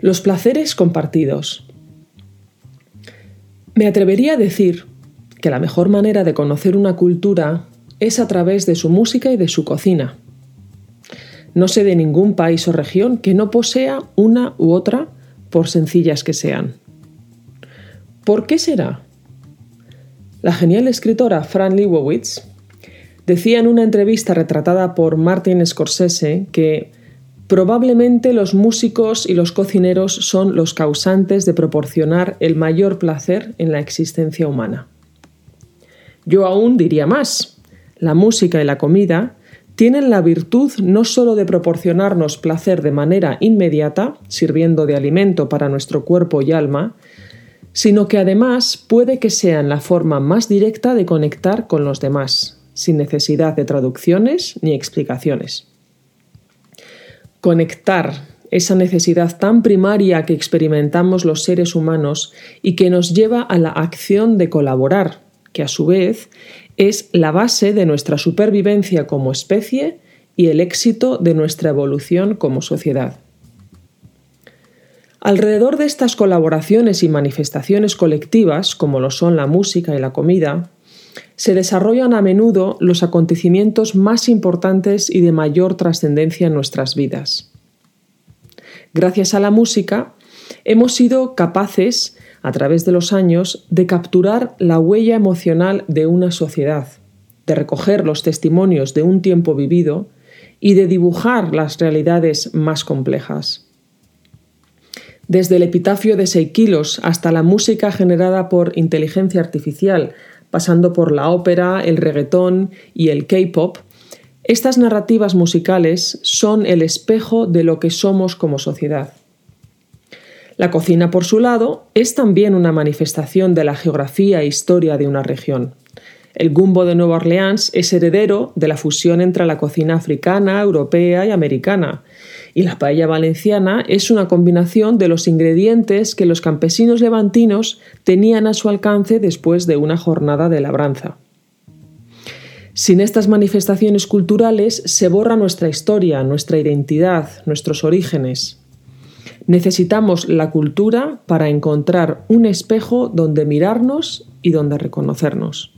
Los placeres compartidos. Me atrevería a decir que la mejor manera de conocer una cultura es a través de su música y de su cocina. No sé de ningún país o región que no posea una u otra, por sencillas que sean. ¿Por qué será? La genial escritora Fran Lebowitz decía en una entrevista retratada por Martin Scorsese que Probablemente los músicos y los cocineros son los causantes de proporcionar el mayor placer en la existencia humana. Yo aún diría más. La música y la comida tienen la virtud no sólo de proporcionarnos placer de manera inmediata, sirviendo de alimento para nuestro cuerpo y alma, sino que además puede que sean la forma más directa de conectar con los demás, sin necesidad de traducciones ni explicaciones conectar esa necesidad tan primaria que experimentamos los seres humanos y que nos lleva a la acción de colaborar, que a su vez es la base de nuestra supervivencia como especie y el éxito de nuestra evolución como sociedad. Alrededor de estas colaboraciones y manifestaciones colectivas, como lo son la música y la comida, se desarrollan a menudo los acontecimientos más importantes y de mayor trascendencia en nuestras vidas. Gracias a la música, hemos sido capaces, a través de los años, de capturar la huella emocional de una sociedad, de recoger los testimonios de un tiempo vivido y de dibujar las realidades más complejas. Desde el epitafio de Seikilos hasta la música generada por inteligencia artificial, pasando por la ópera, el reggaetón y el K-pop, estas narrativas musicales son el espejo de lo que somos como sociedad. La cocina, por su lado, es también una manifestación de la geografía e historia de una región. El gumbo de Nueva Orleans es heredero de la fusión entre la cocina africana, europea y americana, y la paella valenciana es una combinación de los ingredientes que los campesinos levantinos tenían a su alcance después de una jornada de labranza. Sin estas manifestaciones culturales se borra nuestra historia, nuestra identidad, nuestros orígenes. Necesitamos la cultura para encontrar un espejo donde mirarnos y donde reconocernos.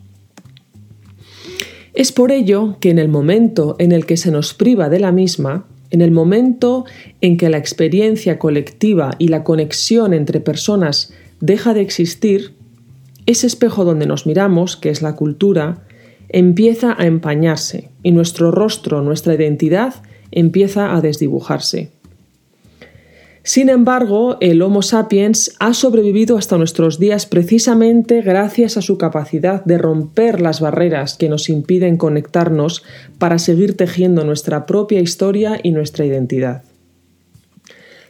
Es por ello que en el momento en el que se nos priva de la misma, en el momento en que la experiencia colectiva y la conexión entre personas deja de existir, ese espejo donde nos miramos, que es la cultura, empieza a empañarse y nuestro rostro, nuestra identidad, empieza a desdibujarse. Sin embargo, el Homo sapiens ha sobrevivido hasta nuestros días precisamente gracias a su capacidad de romper las barreras que nos impiden conectarnos para seguir tejiendo nuestra propia historia y nuestra identidad.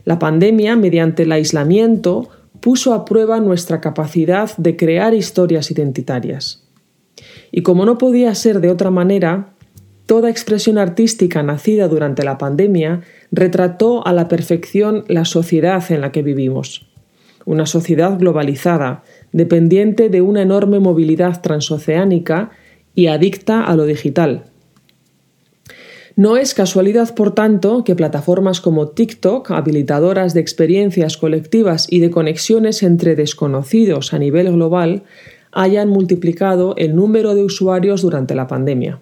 La pandemia, mediante el aislamiento, puso a prueba nuestra capacidad de crear historias identitarias. Y como no podía ser de otra manera, Toda expresión artística nacida durante la pandemia retrató a la perfección la sociedad en la que vivimos. Una sociedad globalizada, dependiente de una enorme movilidad transoceánica y adicta a lo digital. No es casualidad, por tanto, que plataformas como TikTok, habilitadoras de experiencias colectivas y de conexiones entre desconocidos a nivel global, hayan multiplicado el número de usuarios durante la pandemia.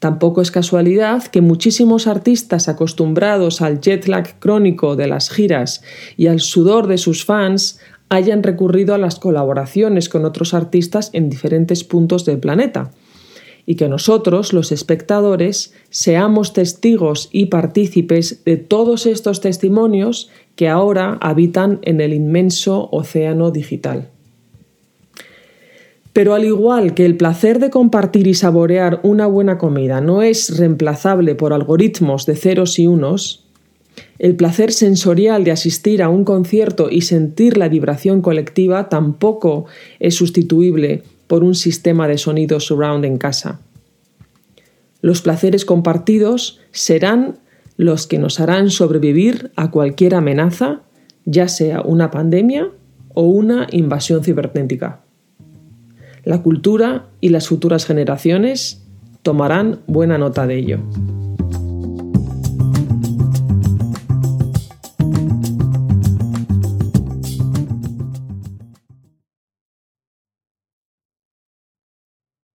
Tampoco es casualidad que muchísimos artistas acostumbrados al jet lag crónico de las giras y al sudor de sus fans hayan recurrido a las colaboraciones con otros artistas en diferentes puntos del planeta y que nosotros, los espectadores, seamos testigos y partícipes de todos estos testimonios que ahora habitan en el inmenso océano digital. Pero al igual que el placer de compartir y saborear una buena comida no es reemplazable por algoritmos de ceros y unos, el placer sensorial de asistir a un concierto y sentir la vibración colectiva tampoco es sustituible por un sistema de sonido surround en casa. Los placeres compartidos serán los que nos harán sobrevivir a cualquier amenaza, ya sea una pandemia o una invasión cibernética. La cultura y las futuras generaciones tomarán buena nota de ello.